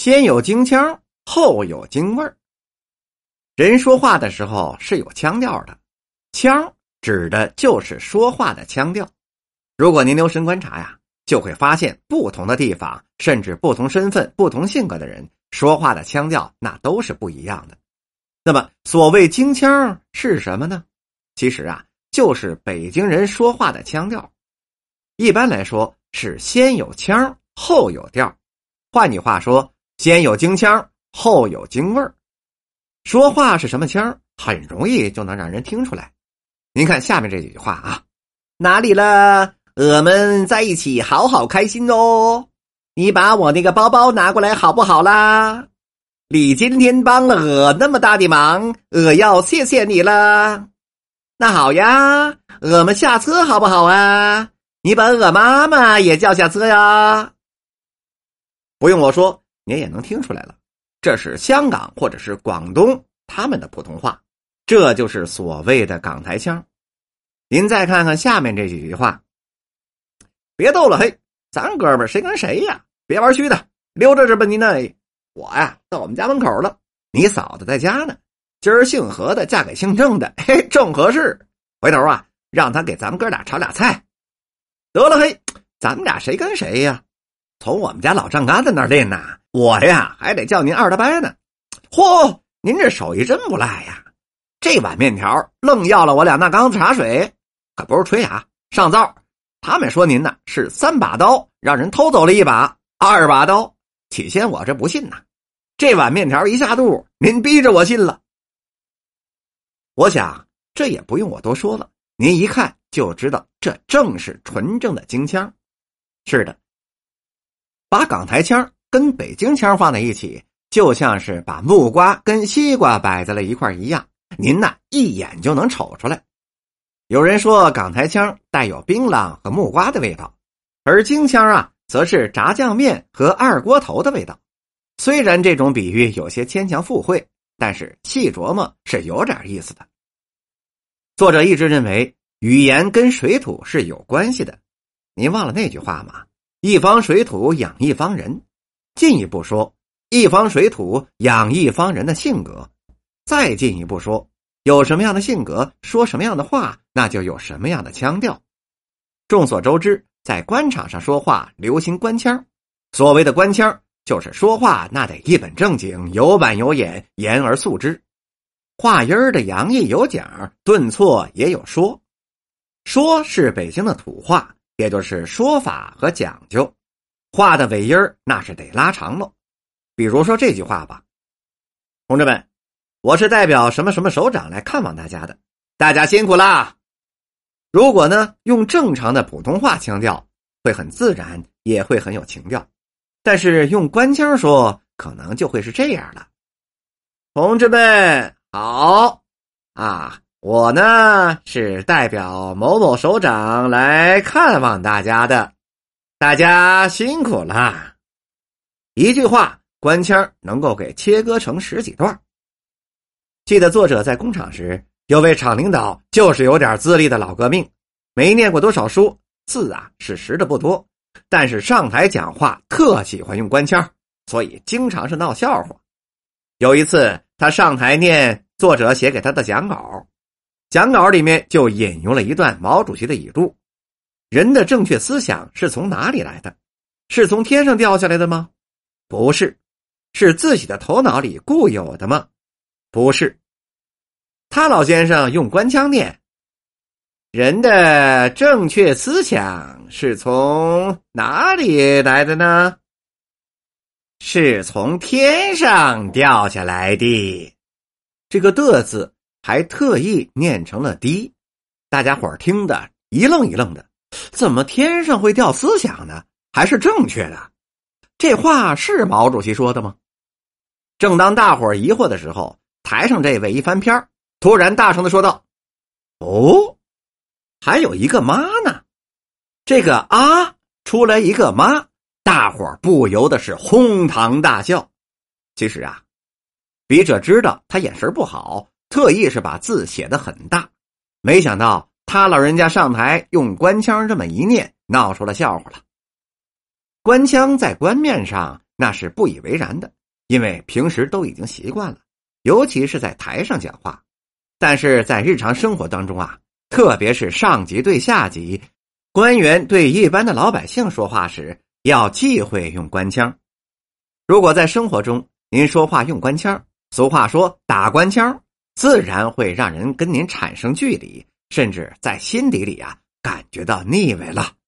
先有京腔，后有京味儿。人说话的时候是有腔调的，腔指的就是说话的腔调。如果您留神观察呀，就会发现不同的地方，甚至不同身份、不同性格的人说话的腔调那都是不一样的。那么，所谓京腔是什么呢？其实啊，就是北京人说话的腔调。一般来说是先有腔，后有调。换句话说，先有京腔，后有京味儿。说话是什么腔很容易就能让人听出来。您看下面这几句话啊，哪里了？我们在一起好好开心哦。你把我那个包包拿过来好不好啦？你今天帮了我那么大的忙，我要谢谢你了。那好呀，我们下车好不好啊？你把我妈妈也叫下车呀。不用我说，您也能听出来了。这是香港或者是广东他们的普通话，这就是所谓的港台腔。您再看看下面这几句话，别逗了，嘿，咱哥们谁跟谁呀？别玩虚的，溜着这吧，您呢？我呀，到我们家门口了，你嫂子在家呢。今儿姓何的嫁给姓郑的，嘿，正合适。回头啊，让他给咱们哥俩炒俩菜。得了，嘿，咱们俩谁跟谁呀？从我们家老丈杆子那儿练呐。我呀，还得叫您二大伯呢。嚯，您这手艺真不赖呀！这碗面条愣要了我两大缸子茶水，可不是吹啊。上灶，他们说您呢是三把刀，让人偷走了一把，二把刀。起先我这不信呐，这碗面条一下肚，您逼着我信了。我想这也不用我多说了，您一看就知道，这正是纯正的京腔。是的，把港台腔。跟北京腔放在一起，就像是把木瓜跟西瓜摆在了一块一样，您呐一眼就能瞅出来。有人说港台腔带有槟榔和木瓜的味道，而京腔啊，则是炸酱面和二锅头的味道。虽然这种比喻有些牵强附会，但是细琢磨是有点意思的。作者一直认为语言跟水土是有关系的，您忘了那句话吗？一方水土养一方人。进一步说，一方水土养一方人的性格；再进一步说，有什么样的性格，说什么样的话，那就有什么样的腔调。众所周知，在官场上说话流行官腔。所谓的官腔，就是说话那得一本正经、有板有眼、言而肃之，话音儿的洋溢有讲，顿挫也有说。说是北京的土话，也就是说法和讲究。话的尾音那是得拉长喽，比如说这句话吧，同志们，我是代表什么什么首长来看望大家的，大家辛苦啦。如果呢用正常的普通话腔调，会很自然，也会很有情调，但是用官腔说，可能就会是这样了。同志们好啊，我呢是代表某某首长来看望大家的。大家辛苦了。一句话，官腔能够给切割成十几段。记得作者在工厂时，有位厂领导就是有点资历的老革命，没念过多少书，字啊是识的不多，但是上台讲话特喜欢用官腔，所以经常是闹笑话。有一次，他上台念作者写给他的讲稿，讲稿里面就引用了一段毛主席的语录。人的正确思想是从哪里来的？是从天上掉下来的吗？不是，是自己的头脑里固有的吗？不是。他老先生用官腔念：“人的正确思想是从哪里来的呢？是从天上掉下来的。”这个“的”字还特意念成了“的”，大家伙听的一愣一愣的。怎么天上会掉思想呢？还是正确的？这话是毛主席说的吗？正当大伙疑惑的时候，台上这位一翻篇突然大声的说道：“哦，还有一个妈呢！”这个啊，出来一个妈，大伙不由得是哄堂大笑。其实啊，笔者知道他眼神不好，特意是把字写的很大，没想到。他老人家上台用官腔这么一念，闹出了笑话了。官腔在官面上那是不以为然的，因为平时都已经习惯了，尤其是在台上讲话。但是在日常生活当中啊，特别是上级对下级、官员对一般的老百姓说话时，要忌讳用官腔。如果在生活中您说话用官腔，俗话说打官腔，自然会让人跟您产生距离，甚至在心底里啊感觉到腻味了。